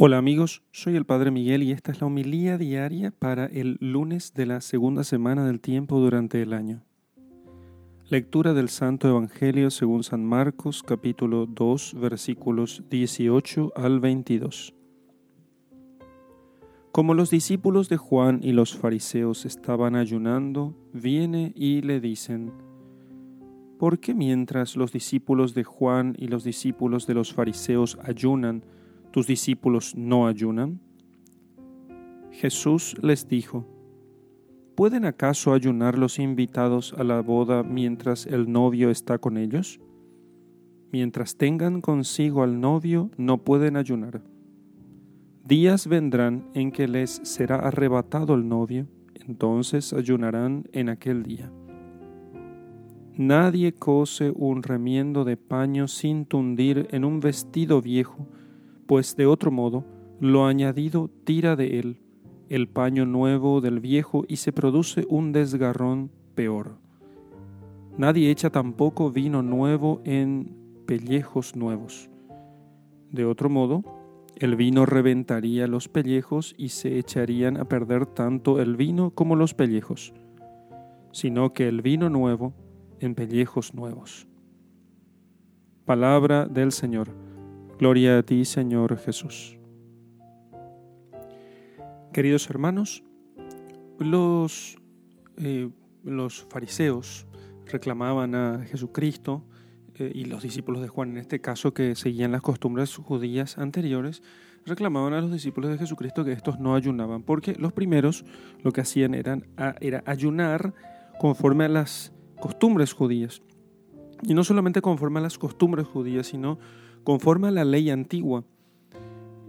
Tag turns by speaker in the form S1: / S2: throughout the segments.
S1: Hola amigos, soy el Padre Miguel y esta es la homilía diaria para el lunes de la segunda semana del tiempo durante el año. Lectura del Santo Evangelio según San Marcos capítulo 2 versículos 18 al 22. Como los discípulos de Juan y los fariseos estaban ayunando, viene y le dicen, ¿por qué mientras los discípulos de Juan y los discípulos de los fariseos ayunan, ¿tus discípulos no ayunan? Jesús les dijo, ¿pueden acaso ayunar los invitados a la boda mientras el novio está con ellos? Mientras tengan consigo al novio, no pueden ayunar. Días vendrán en que les será arrebatado el novio, entonces ayunarán en aquel día. Nadie cose un remiendo de paño sin tundir en un vestido viejo, pues de otro modo lo añadido tira de él el paño nuevo del viejo y se produce un desgarrón peor. Nadie echa tampoco vino nuevo en pellejos nuevos. De otro modo, el vino reventaría los pellejos y se echarían a perder tanto el vino como los pellejos, sino que el vino nuevo en pellejos nuevos. Palabra del Señor. Gloria a ti, Señor Jesús. Queridos hermanos, los, eh, los fariseos reclamaban a Jesucristo eh, y los discípulos de Juan en este caso que seguían las costumbres judías anteriores, reclamaban a los discípulos de Jesucristo que estos no ayunaban, porque los primeros lo que hacían era ayunar conforme a las costumbres judías. Y no solamente conforme a las costumbres judías, sino conforme a la ley antigua.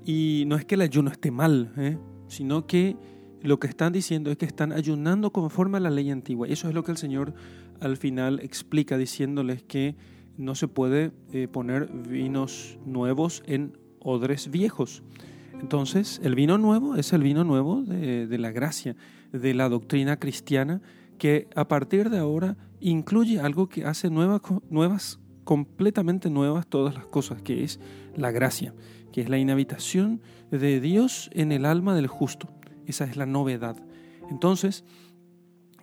S1: Y no es que el ayuno esté mal, ¿eh? sino que lo que están diciendo es que están ayunando conforme a la ley antigua. Eso es lo que el Señor al final explica diciéndoles que no se puede eh, poner vinos nuevos en odres viejos. Entonces, el vino nuevo es el vino nuevo de, la gracia, de la doctrina cristiana, que a partir de ahora incluye algo que hace nuevas, nuevas completamente nuevas todas las cosas, que es la gracia, que es la inhabitación de Dios en el alma del justo. Esa es la novedad. Entonces,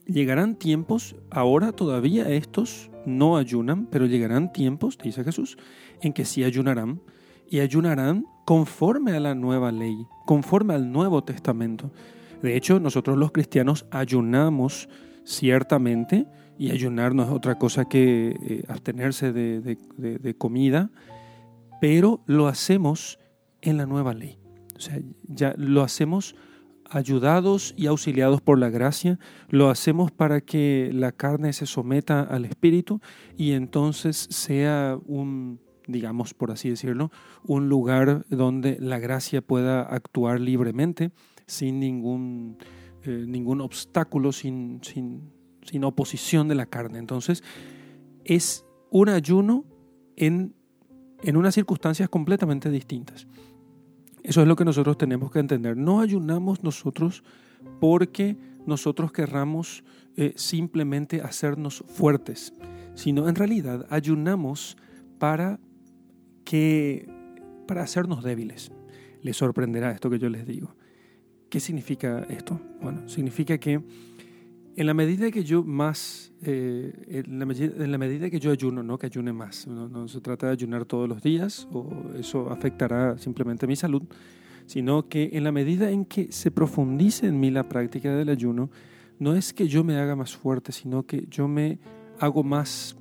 S1: llegarán tiempos, ahora todavía estos no ayunan, pero llegarán tiempos, dice Jesús, en que sí ayunarán, y ayunarán conforme a la nueva ley, conforme al Nuevo Testamento. De hecho, nosotros los cristianos ayunamos ciertamente, y ayunar no es otra cosa que eh, abstenerse de, comida, pero lo hacemos en la nueva ley. O sea, ya lo hacemos ayudados y auxiliados por la gracia, lo hacemos para que la carne se someta al espíritu y entonces sea un, digamos por así decirlo, un lugar donde la gracia pueda actuar libremente, sin ningún, eh, ningún obstáculo, sin, sin, sin oposición de la carne. Entonces, es un ayuno en, en unas circunstancias completamente distintas. Eso es lo que nosotros tenemos que entender. No ayunamos nosotros porque nosotros querramos eh, simplemente hacernos fuertes, sino en realidad ayunamos para que para hacernos débiles. Les sorprenderá esto que yo les digo. ¿Qué significa esto? Bueno, significa que en la medida que yo más, eh, en, la en, la medida, que yo ayuno, no que ayune más, no, se trata de ayunar todos los días o eso afectará simplemente mi salud, sino que en la medida en que se profundice en mí la práctica del ayuno, no es que yo me haga más fuerte, sino que yo me hago más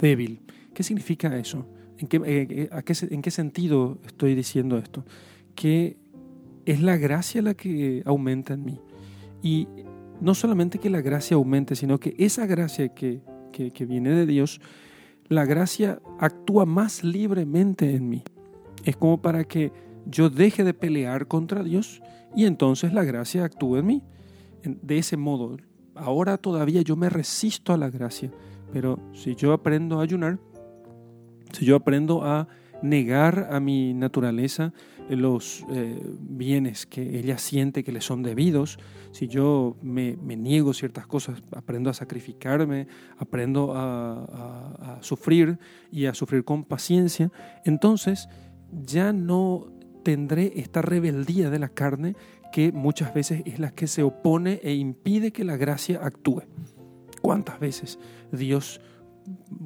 S1: débil. ¿Qué significa eso? ¿En qué, eh, eh, a qué, ¿En qué sentido estoy diciendo esto? Que es la gracia la que aumenta en mí. Y no solamente que la gracia aumente, sino que esa gracia que, viene de Dios, la gracia actúa más libremente en mí. Es como para que yo deje de pelear contra Dios y entonces la gracia actúe en mí. De ese modo, ahora todavía yo me resisto a la gracia, pero si yo aprendo a ayunar, si yo aprendo a negar a mi naturaleza los eh, bienes que ella siente que le son debidos, si yo me, niego ciertas cosas, aprendo a sacrificarme, aprendo a, sufrir y a sufrir con paciencia, entonces ya no tendré esta rebeldía de la carne que muchas veces es la que se opone e impide que la gracia actúe. ¿Cuántas veces Dios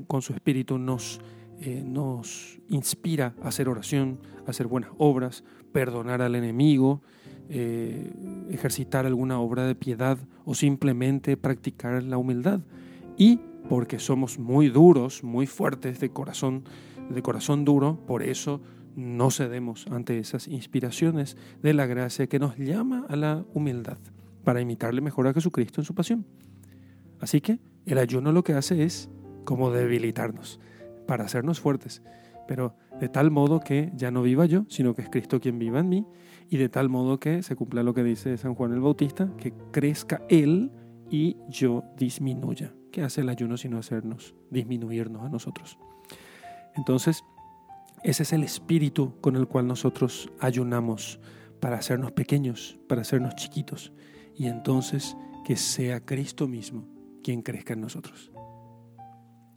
S1: con su espíritu nos, eh, nos inspira a hacer oración, a hacer buenas obras, perdonar al enemigo, eh, ejercitar alguna obra de piedad o simplemente practicar la humildad? Y porque somos muy duros, muy fuertes de corazón, de corazón duro, por eso no cedemos ante esas inspiraciones de la gracia que nos llama a la humildad para imitarle mejor a Jesucristo en su pasión. Así que el ayuno lo que hace es como debilitarnos para hacernos fuertes, pero de tal modo que ya no viva yo, sino que es Cristo quien viva en mí, y de tal modo que se cumpla lo que dice San Juan el Bautista, que crezca Él y yo disminuya. ¿Qué hace el ayuno sino hacernos disminuirnos a nosotros? Entonces, ese es el espíritu con el cual nosotros ayunamos para hacernos pequeños, para hacernos chiquitos, y entonces que sea Cristo mismo quien crezca en nosotros.